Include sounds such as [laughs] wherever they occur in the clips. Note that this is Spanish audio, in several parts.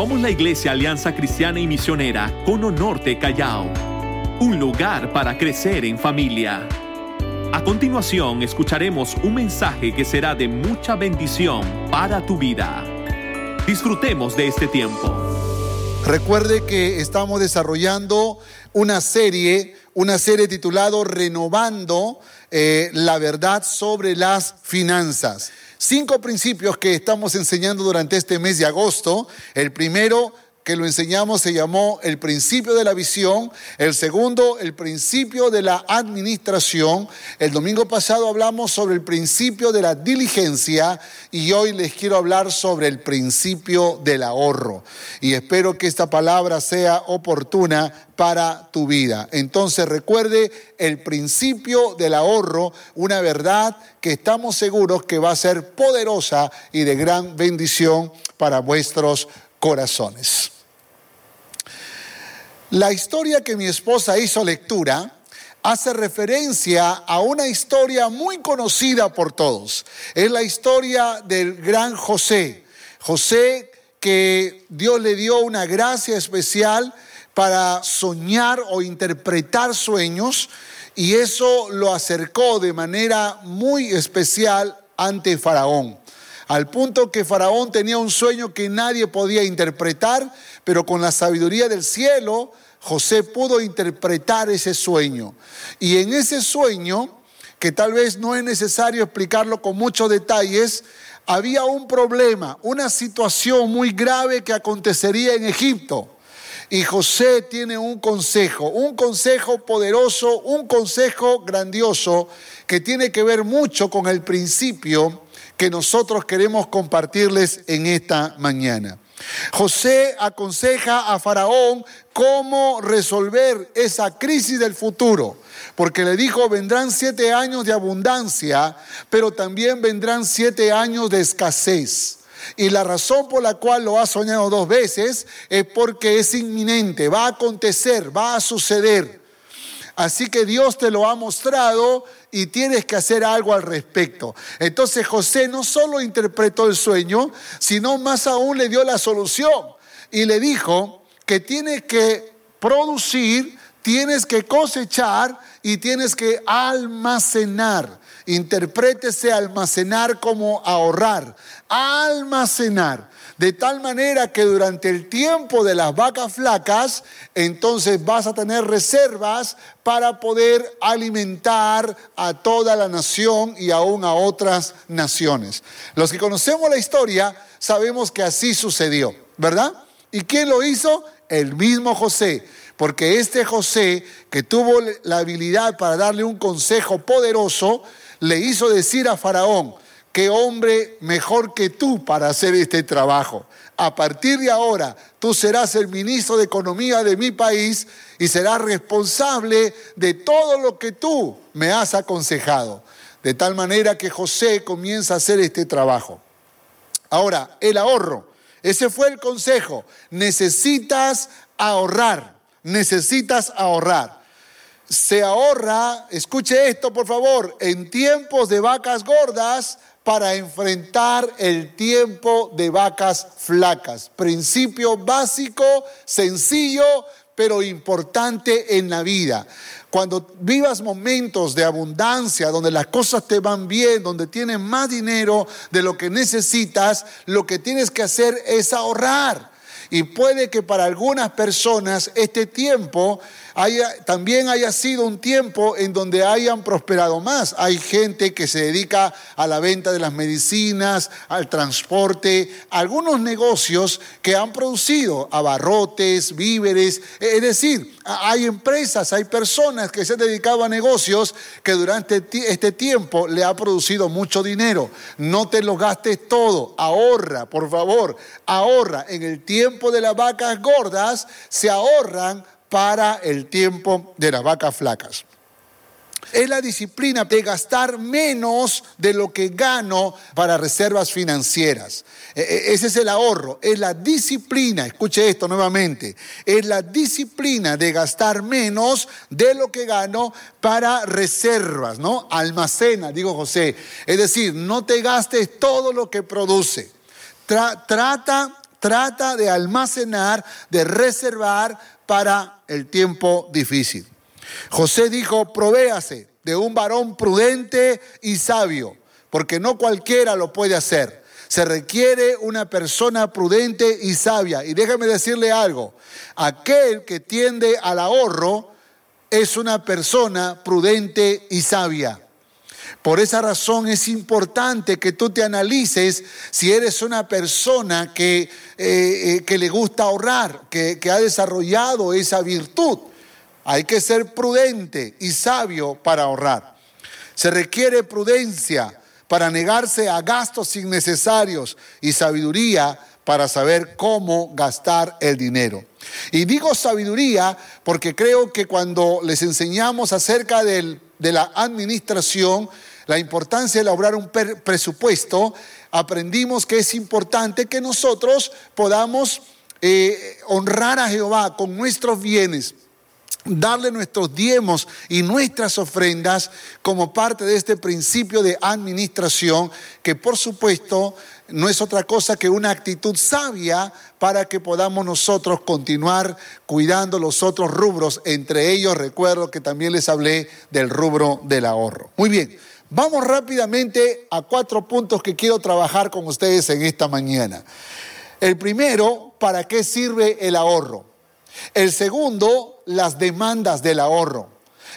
Somos la Iglesia Alianza Cristiana y Misionera Cono Norte Callao, un lugar para crecer en familia. A continuación escucharemos un mensaje que será de mucha bendición para tu vida. Disfrutemos de este tiempo. Recuerde que estamos desarrollando una serie, una serie titulado Renovando eh, la verdad sobre las finanzas. Cinco principios que estamos enseñando durante este mes de agosto. El primero que lo enseñamos se llamó el principio de la visión, el segundo el principio de la administración, el domingo pasado hablamos sobre el principio de la diligencia y hoy les quiero hablar sobre el principio del ahorro. Y espero que esta palabra sea oportuna para tu vida. Entonces recuerde el principio del ahorro, una verdad que estamos seguros que va a ser poderosa y de gran bendición para vuestros corazones. La historia que mi esposa hizo lectura hace referencia a una historia muy conocida por todos. Es la historia del gran José. José que Dios le dio una gracia especial para soñar o interpretar sueños y eso lo acercó de manera muy especial ante Faraón. Al punto que Faraón tenía un sueño que nadie podía interpretar, pero con la sabiduría del cielo, José pudo interpretar ese sueño. Y en ese sueño, que tal vez no es necesario explicarlo con muchos detalles, había un problema, una situación muy grave que acontecería en Egipto. Y José tiene un consejo, un consejo poderoso, un consejo grandioso que tiene que ver mucho con el principio que nosotros queremos compartirles en esta mañana. José aconseja a Faraón cómo resolver esa crisis del futuro, porque le dijo, vendrán siete años de abundancia, pero también vendrán siete años de escasez. Y la razón por la cual lo ha soñado dos veces es porque es inminente, va a acontecer, va a suceder. Así que Dios te lo ha mostrado y tienes que hacer algo al respecto. Entonces José no solo interpretó el sueño, sino más aún le dio la solución y le dijo que tienes que producir, tienes que cosechar y tienes que almacenar. Interprétese almacenar como ahorrar, almacenar. De tal manera que durante el tiempo de las vacas flacas, entonces vas a tener reservas para poder alimentar a toda la nación y aún a otras naciones. Los que conocemos la historia sabemos que así sucedió, ¿verdad? ¿Y quién lo hizo? El mismo José. Porque este José, que tuvo la habilidad para darle un consejo poderoso, le hizo decir a Faraón, qué hombre mejor que tú para hacer este trabajo. A partir de ahora, tú serás el ministro de Economía de mi país y serás responsable de todo lo que tú me has aconsejado. De tal manera que José comienza a hacer este trabajo. Ahora, el ahorro. Ese fue el consejo. Necesitas ahorrar. Necesitas ahorrar se ahorra, escuche esto por favor, en tiempos de vacas gordas para enfrentar el tiempo de vacas flacas. Principio básico, sencillo, pero importante en la vida. Cuando vivas momentos de abundancia, donde las cosas te van bien, donde tienes más dinero de lo que necesitas, lo que tienes que hacer es ahorrar. Y puede que para algunas personas este tiempo también haya sido un tiempo en donde hayan prosperado más. Hay gente que se dedica a la venta de las medicinas, al transporte, algunos negocios que han producido abarrotes, víveres. Es decir, hay empresas, hay personas que se han dedicado a negocios que durante este tiempo le ha producido mucho dinero. No te lo gastes todo, ahorra, por favor, ahorra. En el tiempo de las vacas gordas se ahorran para el tiempo de las vacas flacas. Es la disciplina de gastar menos de lo que gano para reservas financieras. E, e, ese es el ahorro, es la disciplina, escuche esto nuevamente, es la disciplina de gastar menos de lo que gano para reservas, ¿no? Almacena, digo José. Es decir, no te gastes todo lo que produce. trata trata de almacenar, de reservar para el tiempo difícil. José dijo, provéase de un varón prudente y sabio, porque no cualquiera lo puede hacer. Se requiere una persona prudente y sabia. Y déjame decirle algo, aquel que tiende al ahorro es una persona prudente y sabia. Por esa razón es importante que tú te analices si eres una persona que, eh, eh, que le gusta ahorrar, que, que ha desarrollado esa virtud. Hay que ser prudente y sabio para ahorrar. Se requiere prudencia para negarse a gastos innecesarios y sabiduría para saber cómo gastar el dinero. Y digo sabiduría porque creo que cuando les enseñamos acerca de la administración, la importancia de elaborar un presupuesto, aprendimos que es importante que nosotros podamos eh, honrar a Jehová con nuestros bienes darle nuestros diezmos y nuestras ofrendas como parte de este principio de administración, que por supuesto no es otra cosa que una actitud sabia para que podamos nosotros continuar cuidando los otros rubros. Entre ellos recuerdo que también les hablé del rubro del ahorro. Muy bien, vamos rápidamente a cuatro puntos que quiero trabajar con ustedes en esta mañana. El primero, ¿para qué sirve el ahorro? El segundo, las demandas del ahorro.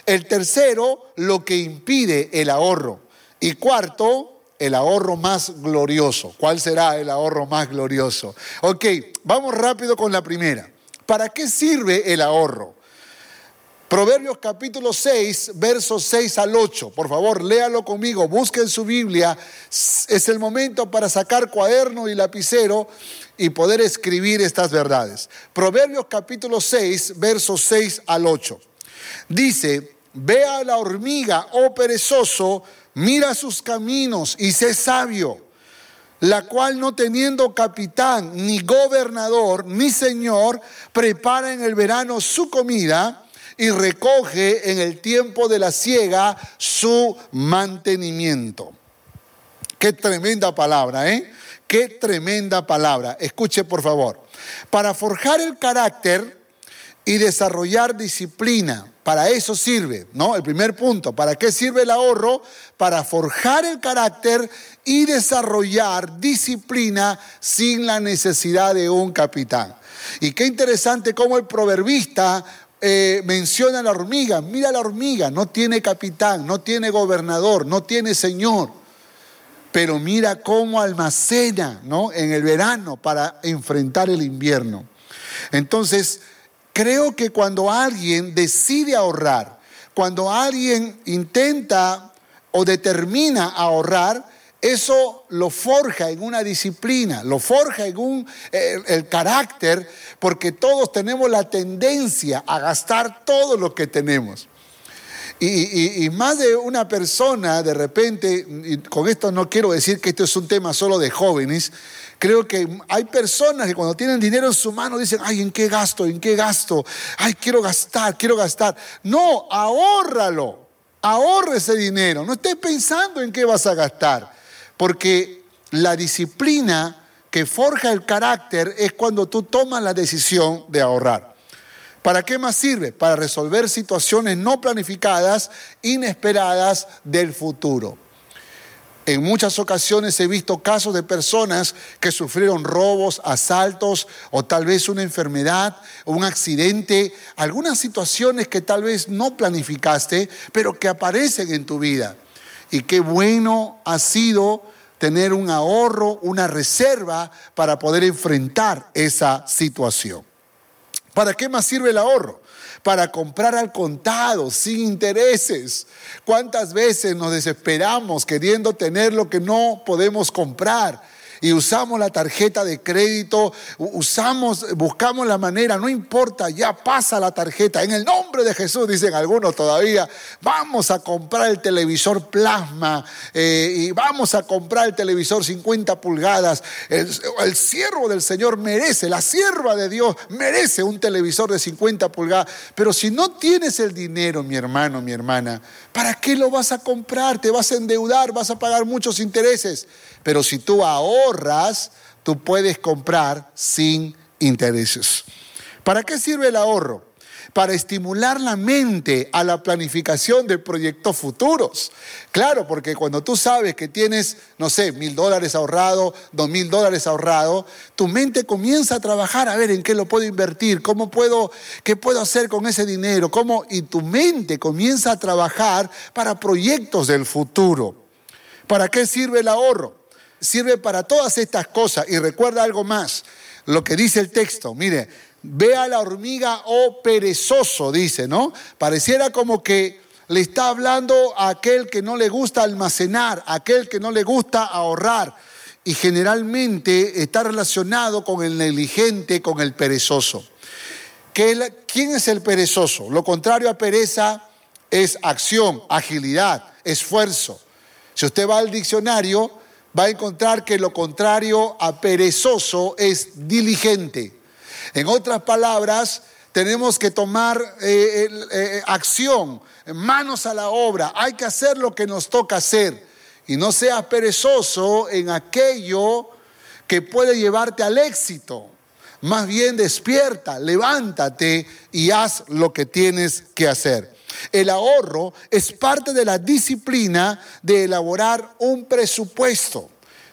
El tercero, lo que impide el ahorro. Y cuarto, el ahorro más glorioso. ¿Cuál será el ahorro más glorioso? Ok, vamos rápido con la primera. ¿Para qué sirve el ahorro? Proverbios capítulo 6, versos 6 al 8. Por favor, léalo conmigo, busquen su Biblia. Es el momento para sacar cuaderno y lapicero y poder escribir estas verdades. Proverbios capítulo 6, versos 6 al 8. Dice, ve a la hormiga, oh perezoso, mira sus caminos y sé sabio, la cual no teniendo capitán, ni gobernador, ni señor, prepara en el verano su comida y recoge en el tiempo de la siega su mantenimiento. Qué tremenda palabra, ¿eh? Qué tremenda palabra. Escuche por favor. Para forjar el carácter y desarrollar disciplina, para eso sirve, ¿no? El primer punto, ¿para qué sirve el ahorro? Para forjar el carácter y desarrollar disciplina sin la necesidad de un capitán. Y qué interesante cómo el proverbista eh, menciona a la hormiga. Mira la hormiga, no tiene capitán, no tiene gobernador, no tiene señor. Pero mira cómo almacena ¿no? en el verano para enfrentar el invierno. Entonces, creo que cuando alguien decide ahorrar, cuando alguien intenta o determina ahorrar, eso lo forja en una disciplina, lo forja en un, el, carácter, porque todos tenemos la tendencia a gastar todo lo que tenemos. Y, más de una persona, de repente, y con esto no quiero decir que esto es un tema solo de jóvenes, creo que hay personas que cuando tienen dinero en su mano dicen, ay, ¿en qué gasto? ¿En qué gasto? Ay, quiero gastar, quiero gastar. No, ahórralo, ahorre ese dinero, no estés pensando en qué vas a gastar. Porque la disciplina que forja el carácter es cuando tú tomas la decisión de ahorrar. ¿Para qué más sirve? Para resolver situaciones no planificadas, inesperadas del futuro. En muchas ocasiones he visto casos de personas que sufrieron robos, asaltos o tal vez una enfermedad, un accidente, algunas situaciones que tal vez no planificaste, pero que aparecen en tu vida. Y qué bueno ha sido tener un ahorro, una reserva para poder enfrentar esa situación. ¿Para qué más sirve el ahorro? Para comprar al contado, sin intereses. ¿Cuántas veces nos desesperamos queriendo tener lo que no podemos comprar? Y usamos la tarjeta de crédito, usamos, buscamos la manera, no importa, ya pasa la tarjeta. En el nombre de Jesús, dicen algunos todavía, vamos a comprar el televisor plasma eh, y vamos a comprar el televisor 50 pulgadas. El, el siervo del Señor merece, la sierva de Dios merece un televisor de 50 pulgadas. Pero si no tienes el dinero, mi hermano, mi hermana, ¿para qué lo vas a comprar? Te vas a endeudar, vas a pagar muchos intereses. Pero si tú ahorras, tú puedes comprar sin intereses. ¿Para qué sirve el ahorro? para estimular la mente a la planificación de proyectos futuros. Claro, porque cuando tú sabes que tienes, no sé, mil dólares ahorrado, dos mil dólares ahorrado, tu mente comienza a trabajar a ver en qué lo puedo invertir, cómo puedo, qué puedo hacer con ese dinero, cómo, y tu mente comienza a trabajar para proyectos del futuro. ¿Para qué sirve el ahorro? Sirve para todas estas cosas. Y recuerda algo más, lo que dice el texto. Mire, Ve a la hormiga, oh perezoso, dice, ¿no? Pareciera como que le está hablando a aquel que no le gusta almacenar, a aquel que no le gusta ahorrar. Y generalmente está relacionado con el negligente, con el perezoso. ¿Quién es el perezoso? Lo contrario a pereza es acción, agilidad, esfuerzo. Si usted va al diccionario, va a encontrar que lo contrario a perezoso es diligente. En otras palabras, tenemos que tomar eh, eh, acción, manos a la obra. Hay que hacer lo que nos toca hacer. Y no seas perezoso en aquello que puede llevarte al éxito. Más bien despierta, levántate y haz lo que tienes que hacer. El ahorro es parte de la disciplina de elaborar un presupuesto.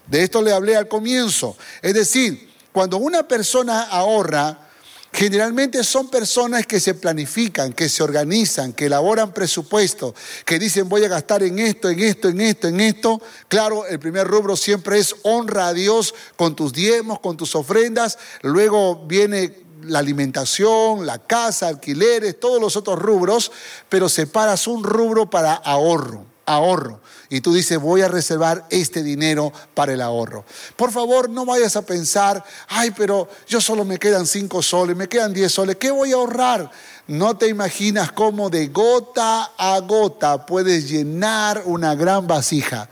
De esto le hablé al comienzo. Es decir, cuando una persona ahorra, generalmente son personas que se planifican, que se organizan, que elaboran presupuestos, que dicen voy a gastar en esto, en esto, en esto, en esto. Claro, el primer rubro siempre es honra a Dios con tus diezmos, con tus ofrendas. Luego viene la alimentación, la casa, alquileres, todos los otros rubros, pero separas un rubro para ahorro, ahorro y tú dices, voy a reservar este dinero para el ahorro. Por favor, no vayas a pensar, ay, pero yo solo me quedan cinco soles, me quedan diez soles, ¿qué voy a ahorrar? No te imaginas cómo de gota a gota puedes llenar una gran vasija.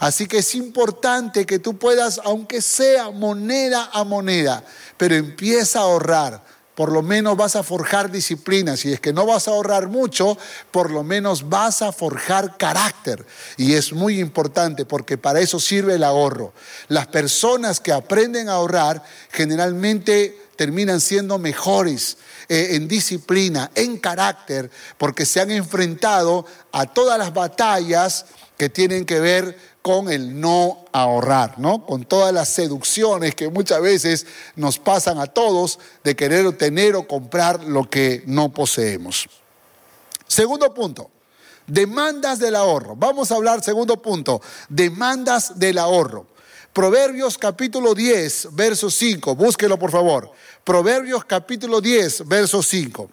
Así que es importante que tú puedas, aunque sea moneda a moneda, pero empieza a ahorrar por lo menos vas a forjar disciplina. Si es que no vas a ahorrar mucho, por lo menos vas a forjar carácter. Y es muy importante porque para eso sirve el ahorro. Las personas que aprenden a ahorrar generalmente terminan siendo mejores eh, en disciplina, en carácter, porque se han enfrentado a todas las batallas que tienen que ver con el no ahorrar, ¿no? Con todas las seducciones que muchas veces nos pasan a todos de querer tener o comprar lo que no poseemos. Segundo punto, demandas del ahorro. Vamos a hablar, segundo punto, demandas del ahorro. Proverbios capítulo 10, verso 5, búsquelo por favor. Proverbios capítulo 10, verso 5.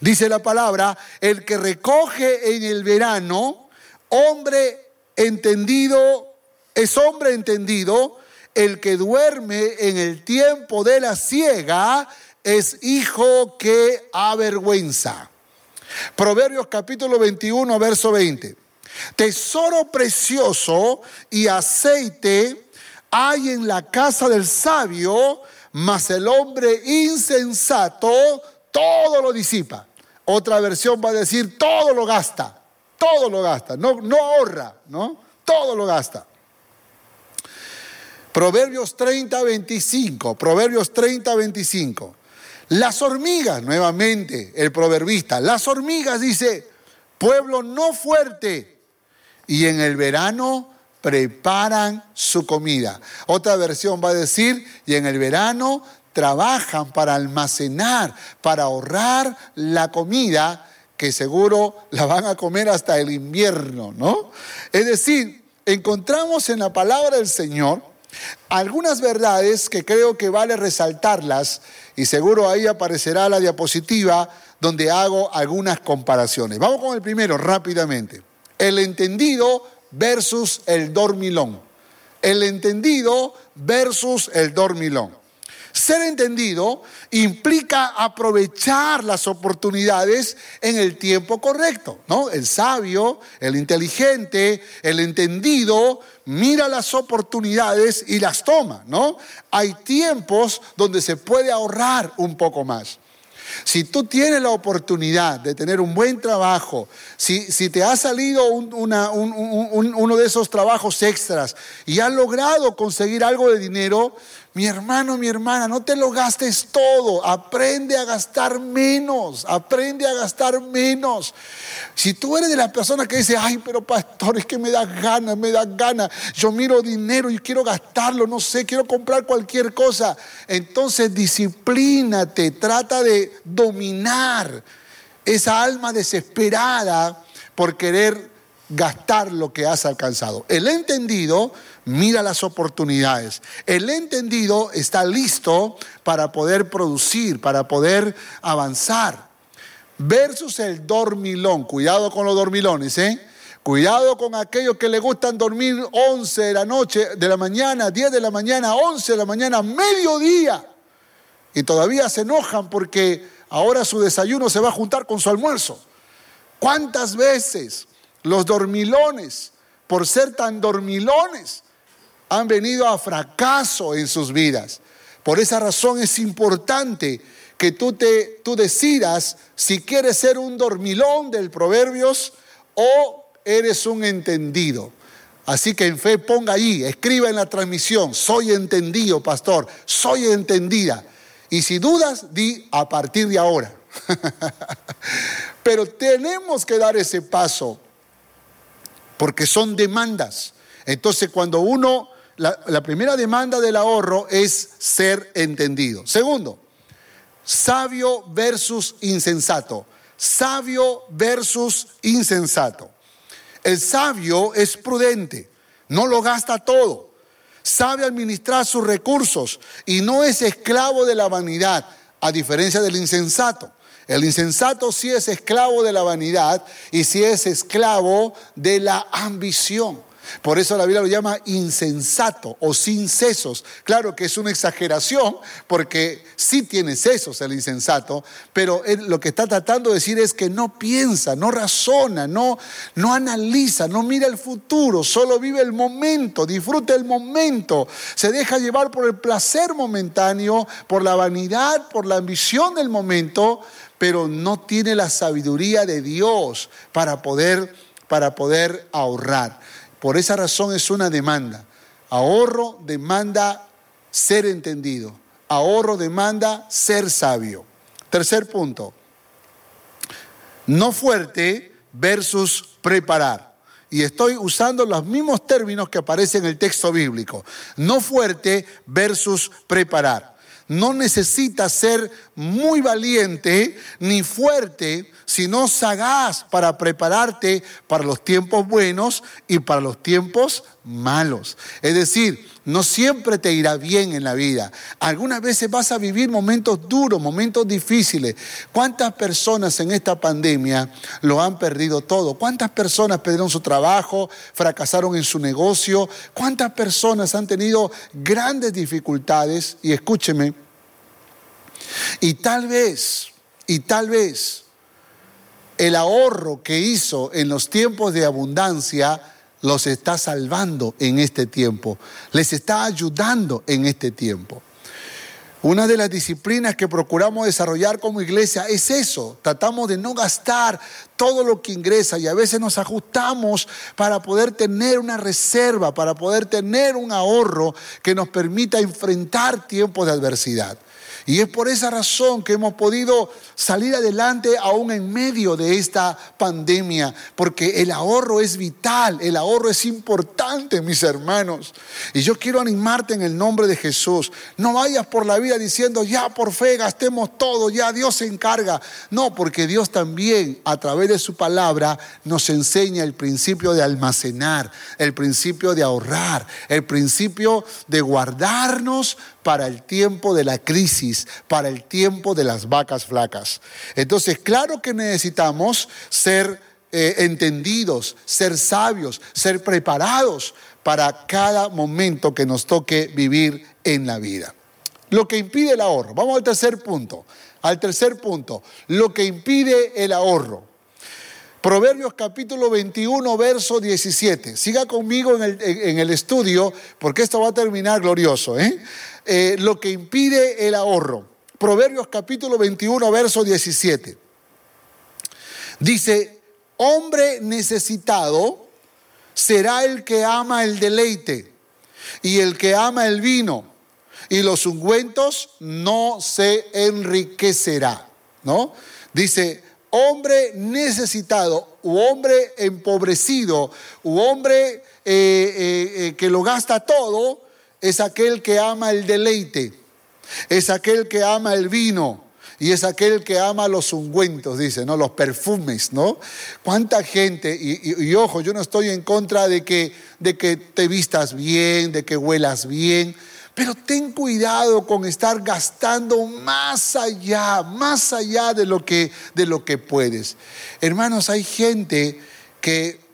Dice la palabra, el que recoge en el verano, hombre entendido, es hombre entendido, el que duerme en el tiempo de la ciega es hijo que avergüenza. Proverbios capítulo 21, verso 20. Tesoro precioso y aceite hay en la casa del sabio, mas el hombre insensato todo lo disipa. Otra versión va a decir todo lo gasta todo lo gasta, no, no ahorra, ¿no? Todo lo gasta. Proverbios 30, 25, Proverbios 30, 25. Las hormigas, nuevamente el proverbista, las hormigas dice, pueblo no fuerte, y en el verano preparan su comida. Otra versión va a decir, y en el verano trabajan para almacenar, para ahorrar la comida que seguro la van a comer hasta el invierno, ¿no? Es decir, encontramos en la palabra del Señor algunas verdades que creo que vale resaltarlas y seguro ahí aparecerá la diapositiva donde hago algunas comparaciones. Vamos con el primero rápidamente. El entendido versus el dormilón. El entendido versus el dormilón. Ser entendido implica aprovechar las oportunidades en el tiempo correcto, ¿no? El sabio, el inteligente, el entendido mira las oportunidades y las toma, ¿no? Hay tiempos donde se puede ahorrar un poco más. Si tú tienes la oportunidad de tener un buen trabajo, si, si te ha salido uno de esos trabajos extras y has logrado conseguir algo de dinero, Mi hermano, mi hermana, no te lo gastes todo. Aprende a gastar menos. Aprende a gastar menos. Si tú eres de las personas que dice, ay, pero pastor, es que me da ganas, me da ganas. Yo miro dinero y quiero gastarlo, no sé, quiero comprar cualquier cosa. Entonces disciplínate, trata de dominar esa alma desesperada por querer gastar lo que has alcanzado. El entendido mira las oportunidades. El entendido está listo para poder producir, para poder avanzar. Versus el dormilón. Cuidado con los dormilones, ¿eh? Cuidado con aquellos que le gustan dormir 11 de la noche, de la mañana, 10 de la mañana, 11 de la mañana, mediodía. Y todavía se enojan porque ahora su desayuno se va a juntar con su almuerzo. ¿Cuántas veces los dormilones, por ser tan dormilones, han venido a fracaso en sus vidas. Por esa razón es importante que tú, te, tú decidas si quieres ser un dormilón del Proverbios o eres un entendido. Así que en fe ponga allí, escriba en la transmisión, soy entendido, pastor, soy entendida. Y si dudas, di a partir de ahora. [laughs] Pero tenemos que dar ese paso porque son demandas. Entonces, cuando uno, la, primera demanda del ahorro es ser entendido. Segundo, sabio versus insensato. Sabio versus insensato. El sabio es prudente, no lo gasta todo, sabe administrar sus recursos y no es esclavo de la vanidad, a diferencia del insensato. El insensato sí es esclavo de la vanidad y sí es esclavo de la ambición. Por eso la Biblia lo llama insensato o sin sesos. Claro que es una exageración porque sí tiene sesos el insensato, pero lo que está tratando de decir es que no piensa, no razona, no, no analiza, no mira el futuro, solo vive el momento, disfruta el momento, se deja llevar por el placer momentáneo, por la vanidad, por la ambición del momento, pero no tiene la sabiduría de Dios para poder, para poder ahorrar. Por esa razón es una demanda. Ahorro demanda ser entendido. Ahorro demanda ser sabio. Tercer punto. No fuerte versus preparar. Y estoy usando los mismos términos que aparecen en el texto bíblico. No fuerte versus preparar. No necesitas ser muy valiente ni fuerte, sino sagaz para prepararte para los tiempos buenos y para los tiempos malos. Es decir, no siempre te irá bien en la vida. Algunas veces vas a vivir momentos duros, momentos difíciles. ¿Cuántas personas en esta pandemia lo han perdido todo? ¿Cuántas personas perdieron su trabajo, fracasaron en su negocio? ¿Cuántas personas han tenido grandes dificultades? Y escúcheme, y tal vez, y tal vez, el ahorro que hizo en los tiempos de abundancia los está salvando en este tiempo, les está ayudando en este tiempo. Una de las disciplinas que procuramos desarrollar como iglesia es eso. Tratamos de no gastar todo lo que ingresa y a veces nos ajustamos para poder tener una reserva, para poder tener un ahorro que nos permita enfrentar tiempos de adversidad. Y es por esa razón que hemos podido salir adelante aún en medio de esta pandemia, porque el ahorro es vital, el ahorro es importante, mis hermanos. Y yo quiero animarte en el nombre de Jesús. No vayas por la vida diciendo, ya por fe gastemos todo, ya Dios se encarga. No, porque Dios también a través de su palabra nos enseña el principio de almacenar, el principio de ahorrar, el principio de guardarnos para el tiempo de la crisis, para el tiempo de las vacas flacas. Entonces, claro que necesitamos ser eh, entendidos, ser sabios, ser preparados para cada momento que nos toque vivir en la vida. Lo que impide el ahorro. Vamos al tercer punto. Al tercer punto. Lo que impide el ahorro. Proverbios capítulo 21, verso 17. Siga conmigo en el, en el, estudio porque esto va a terminar glorioso. ¿eh? Eh, lo que impide el ahorro. Proverbios capítulo 21, verso 17. Dice, hombre necesitado será el que ama el deleite y el que ama el vino y los ungüentos no se enriquecerá, ¿no? Dice, hombre necesitado, u hombre empobrecido, u hombre eh, eh, que lo gasta todo, es aquel que ama el deleite, es aquel que ama el vino, y es aquel que ama los ungüentos, dice, ¿no? Los perfumes, ¿no? ¿Cuánta gente? Y, ojo, yo no estoy en contra de que, de que te vistas bien, de que huelas bien, pero ten cuidado con estar gastando más allá, más allá de lo que, de lo que puedes. Hermanos, hay gente que,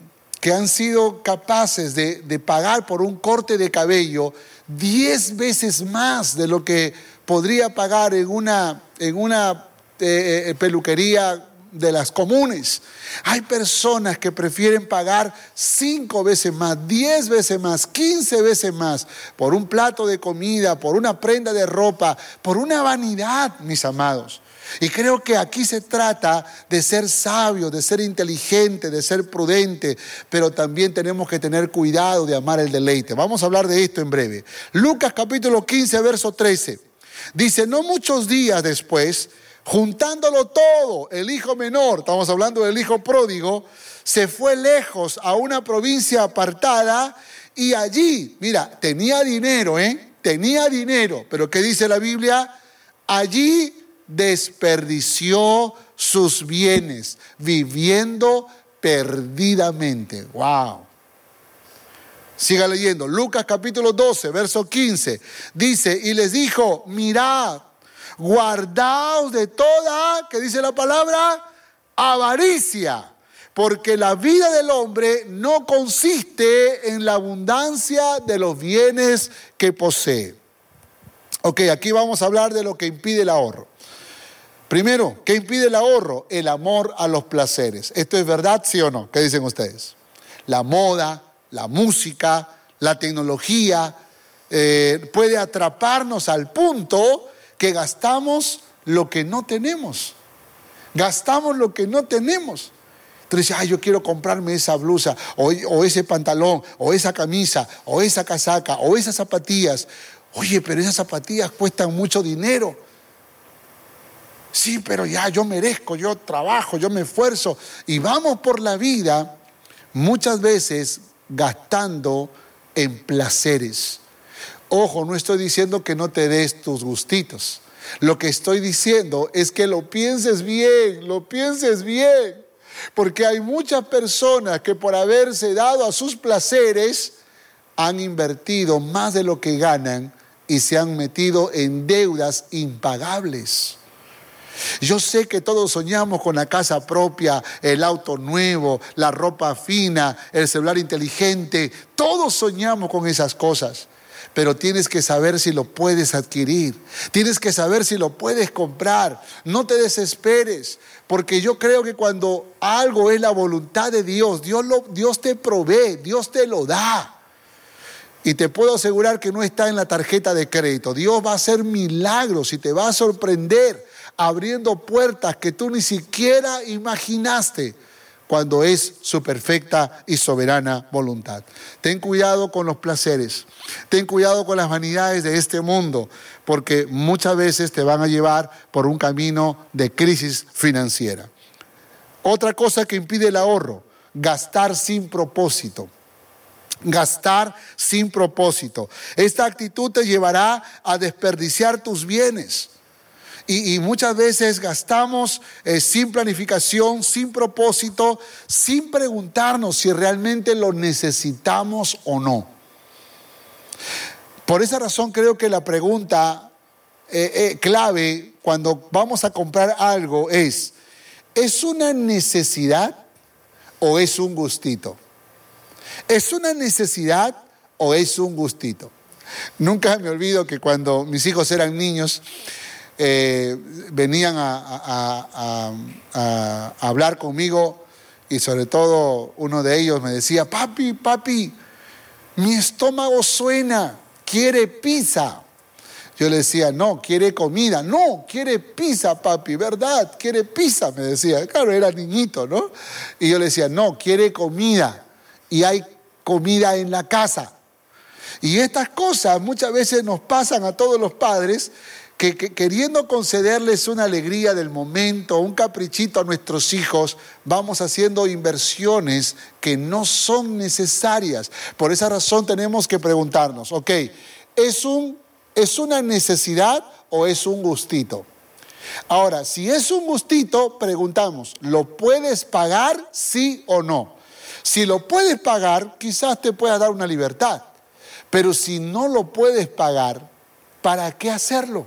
que han sido capaces de, de pagar por un corte de cabello diez veces más de lo que podría pagar en una, en una eh, eh, peluquería de las comunes. Hay personas que prefieren pagar cinco veces más, diez veces más, quince veces más por un plato de comida, por una prenda de ropa, por una vanidad, mis amados. Y creo que aquí se trata de ser sabio, de ser inteligente, de ser prudente, pero también tenemos que tener cuidado de amar el deleite. Vamos a hablar de esto en breve. Lucas capítulo 15, verso 13. Dice, no muchos días después, juntándolo todo, el hijo menor, estamos hablando del hijo pródigo, se fue lejos a una provincia apartada y allí, mira, tenía dinero, ¿eh? Tenía dinero, pero ¿qué dice la Biblia? Allí desperdició sus bienes, viviendo perdidamente. ¡Wow! Siga leyendo. Lucas capítulo 12, verso 15. Dice, y les dijo, mirad, guardaos de toda, que dice la palabra, avaricia, porque la vida del hombre no consiste en la abundancia de los bienes que posee. Ok, aquí vamos a hablar de lo que impide el ahorro. Primero, ¿qué impide el ahorro? El amor a los placeres. ¿Esto es verdad, sí o no? ¿Qué dicen ustedes? La moda, la música, la tecnología, eh, puede atraparnos al punto que gastamos lo que no tenemos. Gastamos lo que no tenemos. Entonces, ay, yo quiero comprarme esa blusa, o, o ese pantalón, o esa camisa, o esa casaca, o esas zapatillas. Oye, pero esas zapatillas cuestan mucho dinero. Sí, pero ya yo merezco, yo trabajo, yo me esfuerzo. Y vamos por la vida muchas veces gastando en placeres. Ojo, no estoy diciendo que no te des tus gustitos. Lo que estoy diciendo es que lo pienses bien, lo pienses bien. Porque hay muchas personas que por haberse dado a sus placeres han invertido más de lo que ganan y se han metido en deudas impagables. Yo sé que todos soñamos con la casa propia, el auto nuevo, la ropa fina, el celular inteligente. Todos soñamos con esas cosas. Pero tienes que saber si lo puedes adquirir. Tienes que saber si lo puedes comprar. No te desesperes. Porque yo creo que cuando algo es la voluntad de Dios, Dios, lo, Dios te provee, Dios te lo da. Y te puedo asegurar que no está en la tarjeta de crédito. Dios va a hacer milagros y te va a sorprender abriendo puertas que tú ni siquiera imaginaste cuando es su perfecta y soberana voluntad. Ten cuidado con los placeres, ten cuidado con las vanidades de este mundo, porque muchas veces te van a llevar por un camino de crisis financiera. Otra cosa que impide el ahorro, gastar sin propósito gastar sin propósito. Esta actitud te llevará a desperdiciar tus bienes. Y, muchas veces gastamos eh, sin planificación, sin propósito, sin preguntarnos si realmente lo necesitamos o no. Por esa razón creo que la pregunta eh, eh, clave cuando vamos a comprar algo es, ¿es una necesidad o es un gustito? ¿Es una necesidad o es un gustito? Nunca me olvido que cuando mis hijos eran niños, eh, venían a, hablar conmigo y sobre todo uno de ellos me decía, papi, papi, mi estómago suena, quiere pizza. Yo le decía, no, quiere comida. No, quiere pizza, papi, ¿verdad? Quiere pizza, me decía. Claro, era niñito, ¿no? Y yo le decía, no, quiere comida. Y hay comida en la casa. Y estas cosas muchas veces nos pasan a todos los padres que, queriendo concederles una alegría del momento, un caprichito a nuestros hijos, vamos haciendo inversiones que no son necesarias. Por esa razón tenemos que preguntarnos, ok, ¿es, un, ¿es una necesidad o es un gustito? Ahora, si es un gustito, preguntamos, ¿lo puedes pagar sí o no? Si lo puedes pagar, quizás te pueda dar una libertad. Pero si no lo puedes pagar, ¿para qué hacerlo?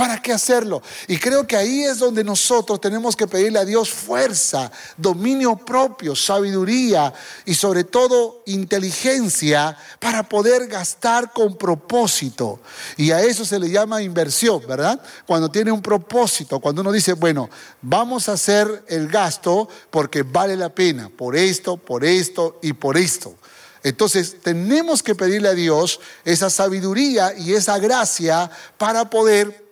¿Para qué hacerlo? Y creo que ahí es donde nosotros tenemos que pedirle a Dios fuerza, dominio propio, sabiduría y sobre todo inteligencia para poder gastar con propósito. Y a eso se le llama inversión, ¿verdad? Cuando tiene un propósito, cuando uno dice, bueno, vamos a hacer el gasto porque vale la pena, por esto, por esto y por esto. Entonces tenemos que pedirle a Dios esa sabiduría y esa gracia para poder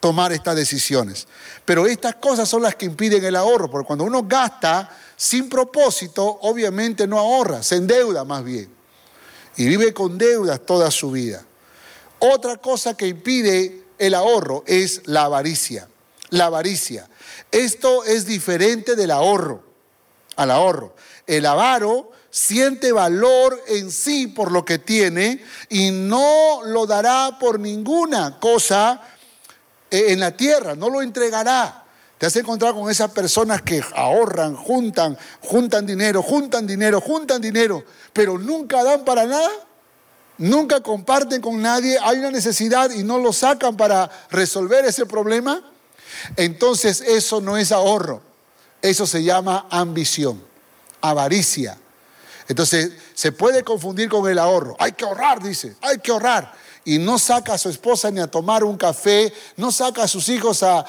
tomar estas decisiones. Pero estas cosas son las que impiden el ahorro, porque cuando uno gasta sin propósito, obviamente no ahorra, se endeuda más bien. Y vive con deudas toda su vida. Otra cosa que impide el ahorro es la avaricia. La avaricia. Esto es diferente del ahorro, al ahorro. El avaro siente valor en sí por lo que tiene y no lo dará por ninguna cosa en la tierra, no lo entregará. Te has encontrado con esas personas que ahorran, juntan, juntan dinero, juntan dinero, juntan dinero, pero nunca dan para nada, nunca comparten con nadie, hay una necesidad y no lo sacan para resolver ese problema. Entonces eso no es ahorro, eso se llama ambición, avaricia. Entonces se puede confundir con el ahorro. Hay que ahorrar, dice, hay que ahorrar y no saca a su esposa ni a tomar un café, no saca a sus hijos a,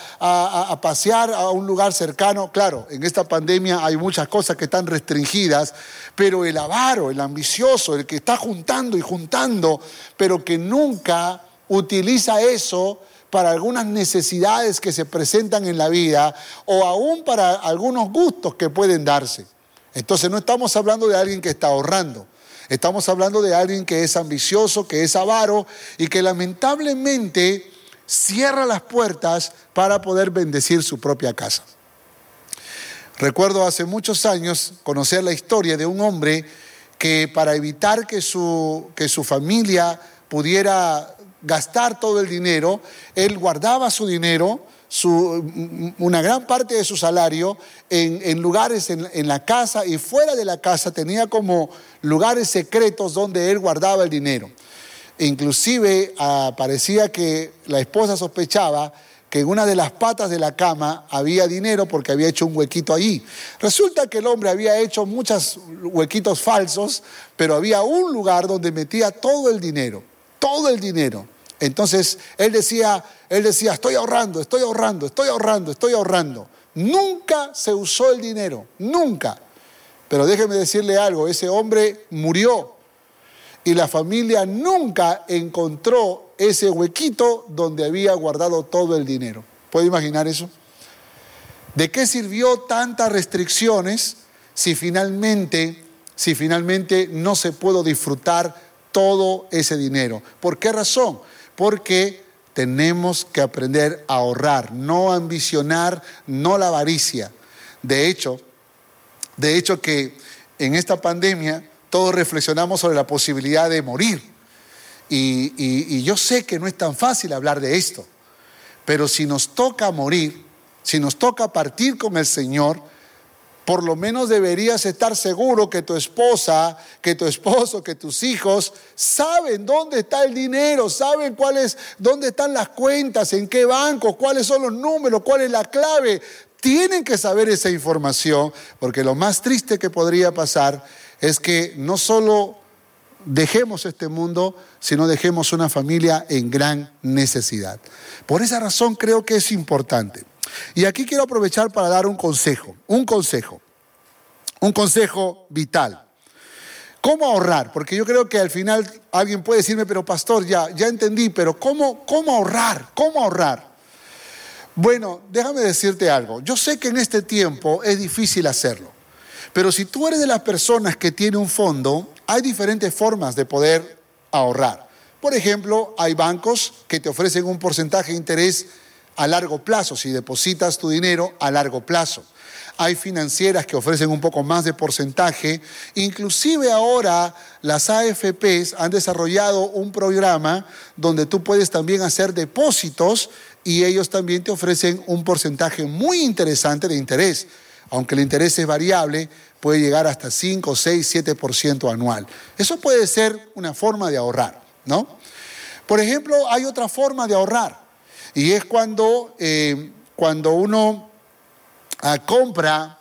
pasear a un lugar cercano. Claro, en esta pandemia hay muchas cosas que están restringidas, pero el avaro, el ambicioso, el que está juntando y juntando, pero que nunca utiliza eso para algunas necesidades que se presentan en la vida o aún para algunos gustos que pueden darse. Entonces no estamos hablando de alguien que está ahorrando. Estamos hablando de alguien que es ambicioso, que es avaro y que lamentablemente cierra las puertas para poder bendecir su propia casa. Recuerdo hace muchos años conocer la historia de un hombre que para evitar que su, que su familia pudiera gastar todo el dinero, él guardaba su dinero, una gran parte de su salario en, lugares en, la casa y fuera de la casa tenía como lugares secretos donde él guardaba el dinero. Inclusive ah, parecía que la esposa sospechaba que en una de las patas de la cama había dinero porque había hecho un huequito allí. Resulta que el hombre había hecho muchos huequitos falsos, pero había un lugar donde metía todo el dinero, todo el dinero. Entonces él decía, él decía, estoy ahorrando, estoy ahorrando, estoy ahorrando, estoy ahorrando. Nunca se usó el dinero, nunca. Pero déjeme decirle algo, ese hombre murió y la familia nunca encontró ese huequito donde había guardado todo el dinero. ¿Puede imaginar eso? ¿De qué sirvió tantas restricciones si finalmente, si finalmente no se pudo disfrutar todo ese dinero? ¿Por qué razón? Porque tenemos que aprender a ahorrar, no ambicionar, no la avaricia. De hecho, de hecho que en esta pandemia todos reflexionamos sobre la posibilidad de morir. Y, y, yo sé que no es tan fácil hablar de esto, pero si nos toca morir, si nos toca partir con el Señor, por lo menos deberías estar seguro que tu esposa, que tu esposo, que tus hijos saben dónde está el dinero, saben cuáles, dónde están las cuentas, en qué banco, cuáles son los números, cuál es la clave. Tienen que saber esa información, porque lo más triste que podría pasar es que no solo dejemos este mundo, sino dejemos una familia en gran necesidad. Por esa razón creo que es importante. Y aquí quiero aprovechar para dar un consejo, un consejo, un consejo vital. ¿Cómo ahorrar? Porque yo creo que al final alguien puede decirme, pero pastor, ya, ya entendí, pero ¿cómo, ¿cómo ahorrar? ¿Cómo ahorrar? Bueno, déjame decirte algo. Yo sé que en este tiempo es difícil hacerlo, pero si tú eres de las personas que tiene un fondo, hay diferentes formas de poder ahorrar. Por ejemplo, hay bancos que te ofrecen un porcentaje de interés a largo plazo, si depositas tu dinero a largo plazo. Hay financieras que ofrecen un poco más de porcentaje. Inclusive ahora las AFPs han desarrollado un programa donde tú puedes también hacer depósitos y ellos también te ofrecen un porcentaje muy interesante de interés. Aunque el interés es variable, puede llegar hasta 5, 6, 7% anual. Eso puede ser una forma de ahorrar, ¿no? Por ejemplo, hay otra forma de ahorrar y es cuando, eh, cuando uno ah, compra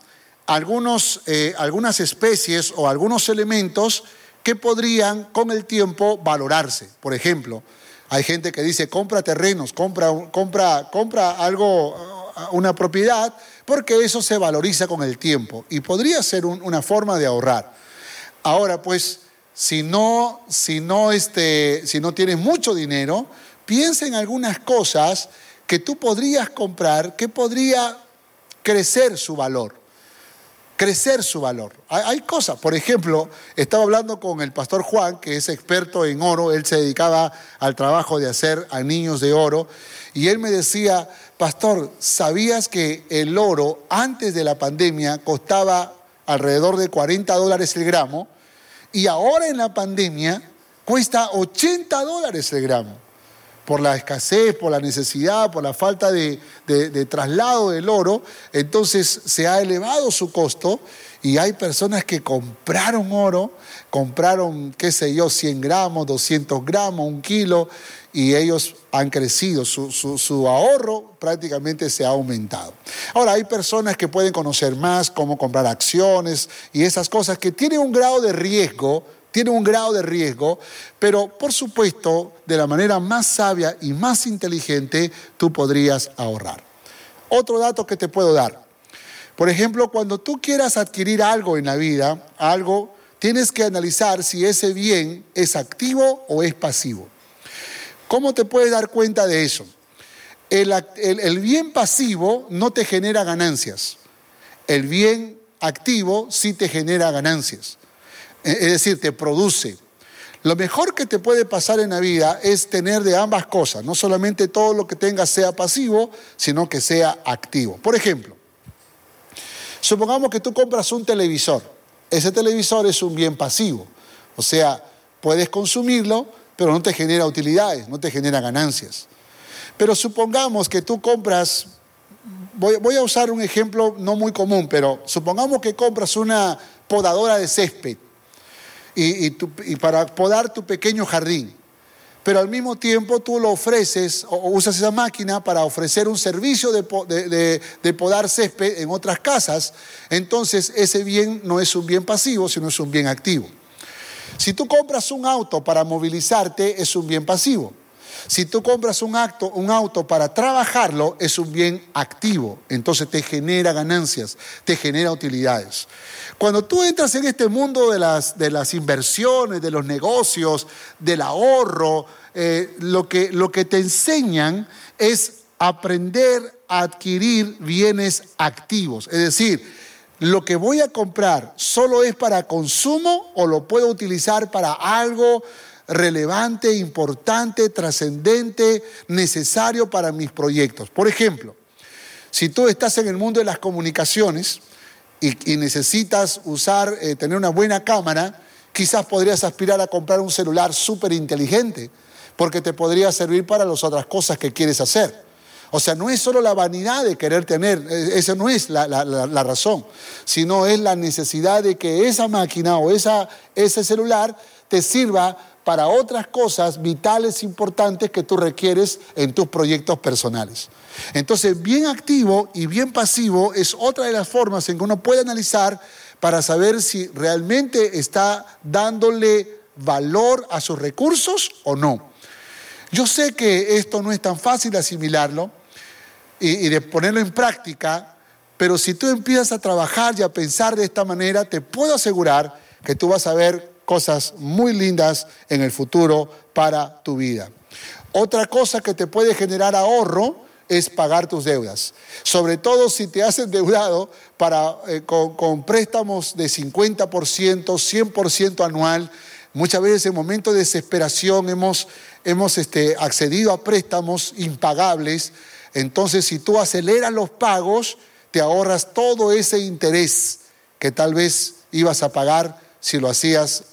algunos, eh, algunas especies o algunos elementos que podrían con el tiempo valorarse. Por ejemplo, hay gente que dice compra terrenos, compra, compra, compra algo, ah, una propiedad, porque eso se valoriza con el tiempo y podría ser una forma de ahorrar. Ahora, pues, si no, si no, este, si no tienes mucho dinero, piensa en algunas cosas que tú podrías comprar, que podría crecer su valor, crecer su valor. Hay, cosas, por ejemplo, estaba hablando con el pastor Juan, que es experto en oro, él se dedicaba al trabajo de hacer anillos de oro, y él me decía, pastor, ¿sabías que el oro antes de la pandemia costaba alrededor de 40 dólares el gramo? y ahora en la pandemia cuesta 80 dólares el gramo. Por la escasez, por la necesidad, por la falta de, traslado del oro, entonces se ha elevado su costo y hay personas que compraron oro, compraron, qué sé yo, 100 gramos, 200 gramos, un kilo, y ellos han crecido, su, ahorro prácticamente se ha aumentado. Ahora, hay personas que pueden conocer más cómo comprar acciones y esas cosas que tienen un grado de riesgo, tienen un grado de riesgo, pero por supuesto, de la manera más sabia y más inteligente, tú podrías ahorrar. Otro dato que te puedo dar. Por ejemplo, cuando tú quieras adquirir algo en la vida, algo, tienes que analizar si ese bien es activo o es pasivo. ¿Cómo te puedes dar cuenta de eso? El, bien pasivo no te genera ganancias. El bien activo sí te genera ganancias. Es decir, te produce. Lo mejor que te puede pasar en la vida es tener de ambas cosas. No solamente todo lo que tengas sea pasivo, sino que sea activo. Por ejemplo, supongamos que tú compras un televisor. Ese televisor es un bien pasivo. O sea, puedes consumirlo, pero no te genera utilidades, no te genera ganancias. Pero supongamos que tú compras, voy, a usar un ejemplo no muy común, pero supongamos que compras una podadora de césped y, para podar tu pequeño jardín pero al mismo tiempo tú lo ofreces o usas esa máquina para ofrecer un servicio de, de, podar césped en otras casas, entonces ese bien no es un bien pasivo, sino es un bien activo. Si tú compras un auto para movilizarte, es un bien pasivo. Si tú compras un, acto, un auto para trabajarlo, es un bien activo. Entonces te genera ganancias, te genera utilidades. Cuando tú entras en este mundo de las, de las inversiones, de los negocios, del ahorro, eh, lo, que, lo que te enseñan es aprender a adquirir bienes activos. Es decir, lo que voy a comprar solo es para consumo o lo puedo utilizar para algo relevante, importante, trascendente, necesario para mis proyectos. Por ejemplo, si tú estás en el mundo de las comunicaciones y, necesitas usar, eh, tener una buena cámara, quizás podrías aspirar a comprar un celular súper inteligente, porque te podría servir para las otras cosas que quieres hacer. O sea, no es solo la vanidad de querer tener, e, esa no es la, razón, sino es la necesidad de que esa máquina o esa, ese celular te sirva para otras cosas vitales, importantes que tú requieres en tus proyectos personales. Entonces, bien activo y bien pasivo es otra de las formas en que uno puede analizar para saber si realmente está dándole valor a sus recursos o no. Yo sé que esto no es tan fácil asimilarlo, y, de ponerlo en práctica, pero si tú empiezas a trabajar y a pensar de esta manera, te puedo asegurar que tú vas a ver cosas muy lindas en el futuro para tu vida. Otra cosa que te puede generar ahorro es pagar tus deudas. Sobre todo si te has endeudado para, eh, con, préstamos de 50%, 100% anual. Muchas veces en momentos de desesperación hemos, hemos este, accedido a préstamos impagables. Entonces si tú aceleras los pagos, te ahorras todo ese interés que tal vez ibas a pagar si lo hacías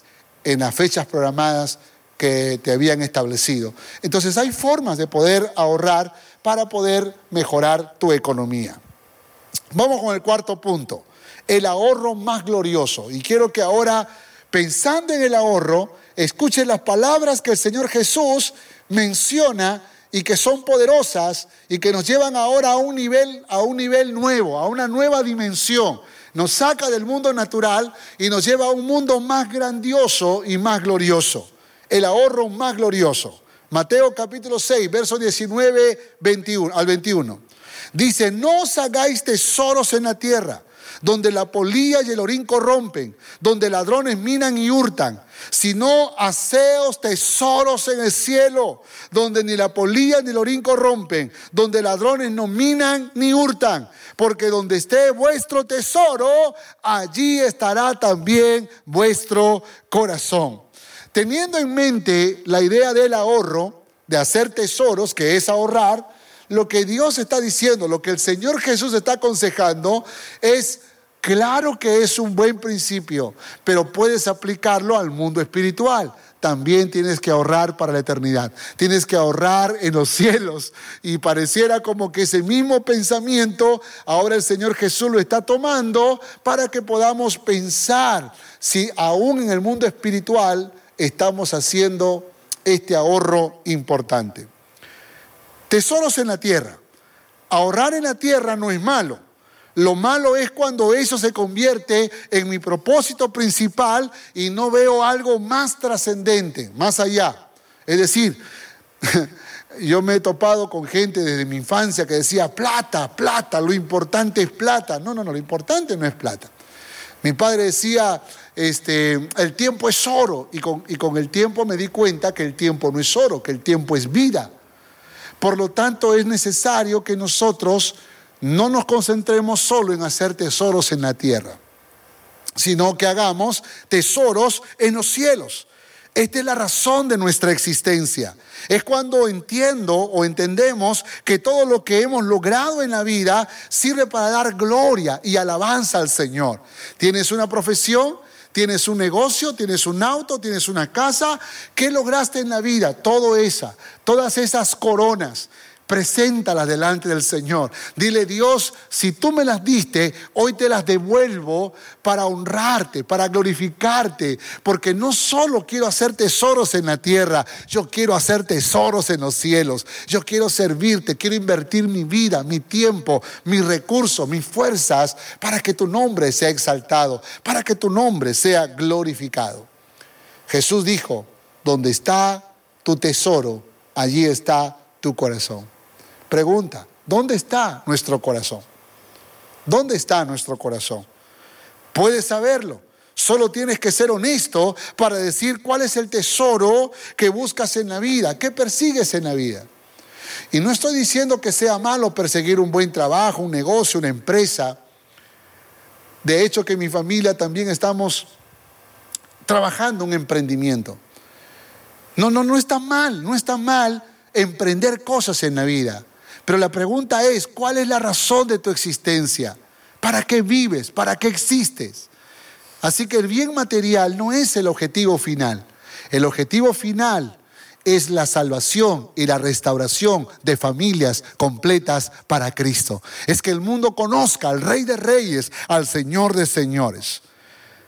en las fechas programadas que te habían establecido. Entonces hay formas de poder ahorrar para poder mejorar tu economía. Vamos con el cuarto punto, el ahorro más glorioso. Y quiero que ahora, pensando en el ahorro, escuchen las palabras que el Señor Jesús menciona y que son poderosas y que nos llevan ahora a un nivel, a un nivel nuevo, a una nueva dimensión. Nos saca del mundo natural y nos lleva a un mundo más grandioso y más glorioso el ahorro más glorioso. Mateo capítulo 6, verso 19 21, al 21. Dice, no os hagáis tesoros en la tierra, donde la polilla y el orín corrompen, donde ladrones minan y hurtan, sino haceos tesoros en el cielo, donde ni la polilla ni el orín corrompen, donde ladrones no minan ni hurtan, porque donde esté vuestro tesoro, allí estará también vuestro corazón. Teniendo en mente la idea del ahorro, de hacer tesoros, que es ahorrar, lo que Dios está diciendo, lo que el Señor Jesús está aconsejando es, claro que es un buen principio, pero puedes aplicarlo al mundo espiritual. También tienes que ahorrar para la eternidad, tienes que ahorrar en los [laughs] cielos. Y pareciera como que ese mismo pensamiento ahora el Señor Jesús lo está tomando para que podamos pensar si aún en el mundo espiritual estamos haciendo este ahorro importante. Tesoros en la tierra. Ahorrar en la tierra no es malo. Lo malo es cuando eso se convierte en mi propósito principal y no veo algo más trascendente, más allá. Es decir, [laughs] yo me he topado con gente desde mi infancia que decía, plata, plata, lo importante es plata. No, no, no, lo importante no es plata. Mi padre decía, este, el tiempo es oro y con, y con el tiempo me di cuenta que el tiempo no es oro, que el tiempo es vida. Por lo tanto, es necesario que nosotros no nos concentremos solo en hacer tesoros en la tierra, sino que hagamos tesoros en los cielos. Esta es la razón de nuestra existencia. Es cuando entiendo o entendemos que todo lo que hemos logrado en la vida sirve para dar gloria y alabanza al Señor. Tienes una profesión, Tienes un negocio, tienes un auto, tienes una casa. ¿Qué lograste en la vida? Todo esa, todas esas coronas, Preséntalas delante del Señor. Dile, Dios, si tú me las diste, hoy te las devuelvo para honrarte, para glorificarte, porque no solo quiero hacer tesoros en la tierra, yo quiero hacer tesoros en los cielos. Yo quiero servirte, quiero invertir mi vida, mi tiempo, mis recursos, mis fuerzas, para que tu nombre sea exaltado, para que tu nombre sea glorificado. Jesús dijo, donde está tu tesoro, allí está tu corazón. Pregunta, ¿dónde está nuestro corazón? ¿Dónde está nuestro corazón? Puedes saberlo. Solo tienes que ser honesto para decir cuál es el tesoro que buscas en la vida, qué persigues en la vida. Y no estoy diciendo que sea malo perseguir un buen trabajo, un negocio, una empresa. De hecho, que mi familia también estamos trabajando un emprendimiento. No, no, no está mal, no está mal emprender cosas en la vida. Pero la pregunta es, ¿cuál es la razón de tu existencia? ¿Para qué vives? ¿Para qué existes? Así que el bien material no es el objetivo final. El objetivo final es la salvación y la restauración de familias completas para Cristo. Es que el mundo conozca al Rey de Reyes, al Señor de Señores.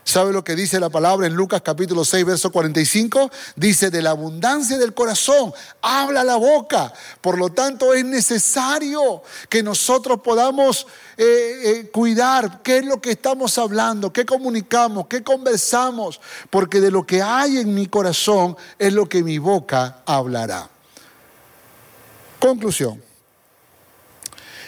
¿Sabe lo que dice la palabra en Lucas capítulo 6, verso 45? Dice, de la abundancia del corazón habla la boca. Por lo tanto, es necesario que nosotros podamos eh, eh, cuidar qué es lo que estamos hablando, qué comunicamos, qué conversamos, porque de lo que hay en mi corazón es lo que mi boca hablará. Conclusión.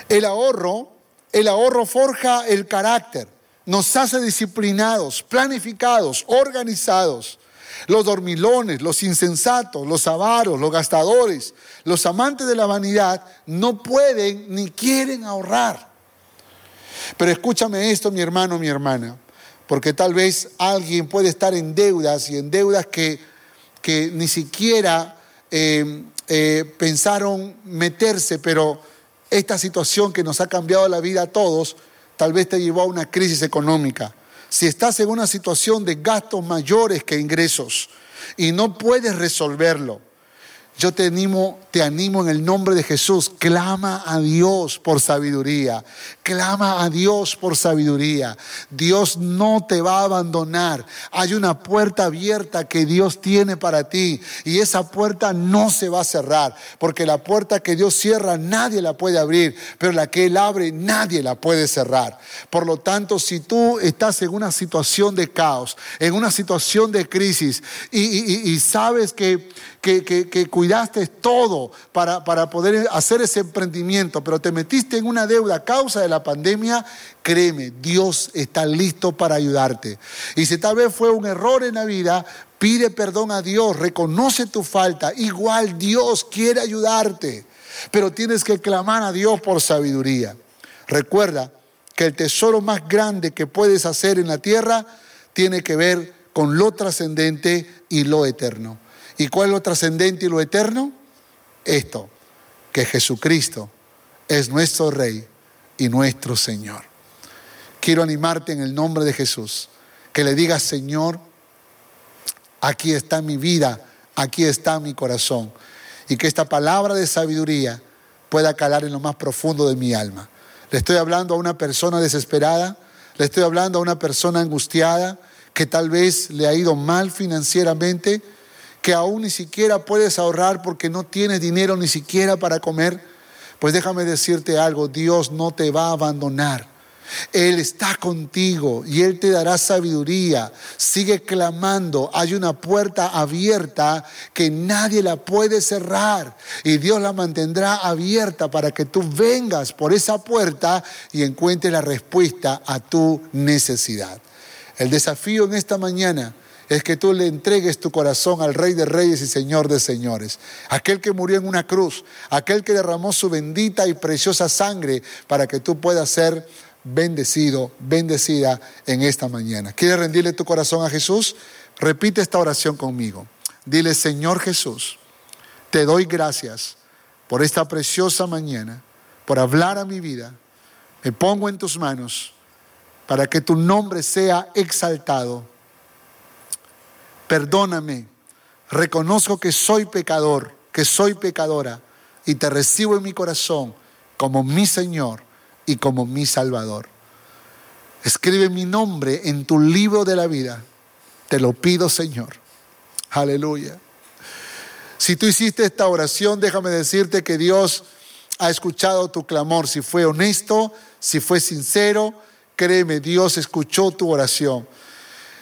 El ahorro, el ahorro forja el carácter nos hace disciplinados, planificados, organizados. Los dormilones, los insensatos, los avaros, los gastadores, los amantes de la vanidad no pueden ni quieren ahorrar. Pero escúchame esto, mi hermano, mi hermana, porque tal vez alguien puede estar en deudas y en deudas que, que ni siquiera eh, eh, pensaron meterse, pero esta situación que nos ha cambiado la vida a todos, tal vez te llevó a una crisis económica. Si estás en una situación de gastos mayores que ingresos y no puedes resolverlo, yo te animo, te animo en el nombre de Jesús. Clama a Dios por sabiduría. Clama a Dios por sabiduría. Dios no te va a abandonar. Hay una puerta abierta que Dios tiene para ti y esa puerta no se va a cerrar, porque la puerta que Dios cierra nadie la puede abrir, pero la que Él abre nadie la puede cerrar. Por lo tanto, si tú estás en una situación de caos, en una situación de crisis y, sabes que, que, cuidaste todo para, para poder hacer ese emprendimiento, pero te metiste en una deuda a causa de la pandemia, créeme, Dios está listo para ayudarte. Y si tal vez fue un error en la vida, pide perdón a Dios, reconoce tu falta. Igual Dios quiere ayudarte, pero tienes que clamar a Dios por sabiduría. Recuerda que el tesoro más grande que puedes hacer en la tierra tiene que ver con lo trascendente y lo eterno. ¿Y cuál es lo trascendente y lo eterno? Esto, que Jesucristo es nuestro Rey y nuestro Señor. Quiero animarte en el nombre de Jesús, que le digas, Señor, aquí está mi vida, aquí está mi corazón, y que esta palabra de sabiduría pueda calar en lo más profundo de mi alma. Le estoy hablando a una persona desesperada, le estoy hablando a una persona angustiada, que tal vez le ha ido mal financieramente, que aún ni siquiera puedes ahorrar porque no tienes dinero ni siquiera para comer, pues déjame decirte algo, Dios no te va a abandonar. Él está contigo y Él te dará sabiduría. Sigue clamando. Hay una puerta abierta que nadie la puede cerrar y Dios la mantendrá abierta para que tú vengas por esa puerta y encuentres la respuesta a tu necesidad. El desafío en esta mañana es que tú le entregues tu corazón al Rey de Reyes y Señor de Señores, aquel que murió en una cruz, aquel que derramó su bendita y preciosa sangre para que tú puedas ser bendecido, bendecida en esta mañana. ¿Quieres rendirle tu corazón a Jesús? Repite esta oración conmigo. Dile, Señor Jesús, te doy gracias por esta preciosa mañana, por hablar a mi vida. Me pongo en tus manos para que tu nombre sea exaltado perdóname, reconozco que soy pecador, que soy pecadora, y te recibo en mi corazón como mi Señor y como mi Salvador. Escribe mi nombre en tu libro de la vida. Te lo pido, Señor. Aleluya. Si tú hiciste esta oración, déjame decirte que Dios ha escuchado tu clamor. Si fue honesto, si fue sincero, créeme, Dios escuchó tu oración.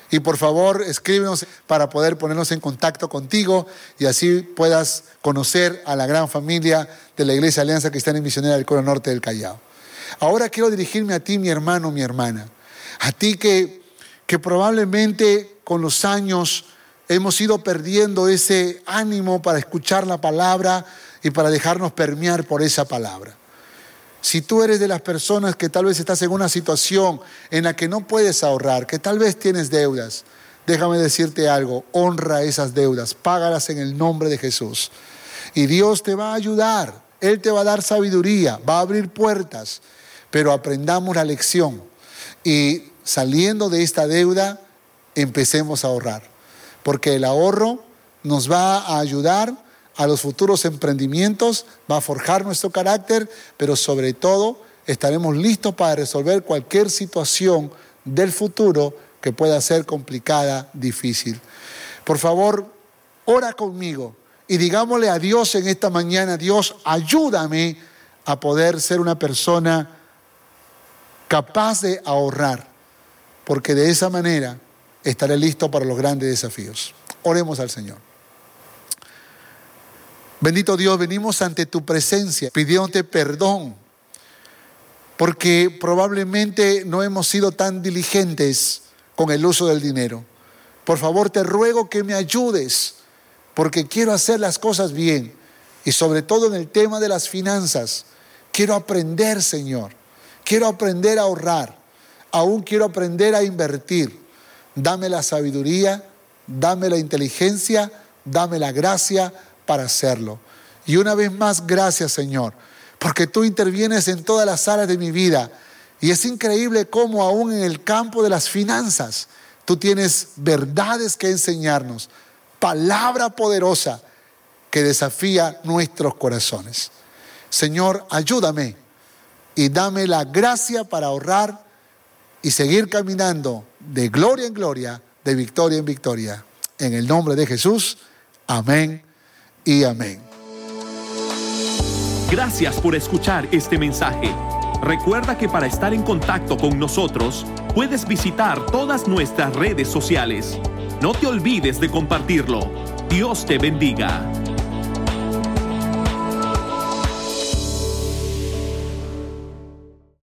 Y por favor, escríbenos para poder ponernos en contacto contigo y así puedas conocer a la gran familia de la Iglesia Alianza Cristiana y Misionera del Coro Norte del Callao. Ahora quiero dirigirme a ti, mi hermano, mi hermana. A ti que, que probablemente con los años hemos ido perdiendo ese ánimo para escuchar la palabra y para dejarnos permear por esa palabra. Si tú eres de las personas que tal vez estás en una situación en la que no puedes ahorrar, que tal vez tienes deudas, déjame decirte algo, honra esas deudas, págalas en el nombre de Jesús. Y Dios te va a ayudar, Él te va a dar sabiduría, va a abrir puertas, pero aprendamos la lección y saliendo de esta deuda, empecemos a ahorrar, porque el ahorro nos va a ayudar a los futuros emprendimientos, va a forjar nuestro carácter, pero sobre todo estaremos listos para resolver cualquier situación del futuro que pueda ser complicada, difícil. Por favor, ora conmigo y digámosle a Dios en esta mañana, Dios, ayúdame a poder ser una persona capaz de ahorrar, porque de esa manera estaré listo para los grandes desafíos. Oremos al Señor. Bendito Dios, venimos ante tu presencia pidiéndote perdón, porque probablemente no hemos sido tan diligentes con el uso del dinero. Por favor, te ruego que me ayudes, porque quiero hacer las cosas bien. Y sobre todo en el tema de las finanzas, quiero aprender, Señor. Quiero aprender a ahorrar. Aún quiero aprender a invertir. Dame la sabiduría, dame la inteligencia, dame la gracia para hacerlo. Y una vez más, gracias Señor, porque tú intervienes en todas las áreas de mi vida. Y es increíble cómo aún en el campo de las finanzas, tú tienes verdades que enseñarnos, palabra poderosa que desafía nuestros corazones. Señor, ayúdame y dame la gracia para ahorrar y seguir caminando de gloria en gloria, de victoria en victoria. En el nombre de Jesús, amén y amén. Gracias por escuchar este mensaje. Recuerda que para estar en contacto con nosotros, puedes visitar todas nuestras redes sociales. No te olvides de compartirlo. Dios te bendiga.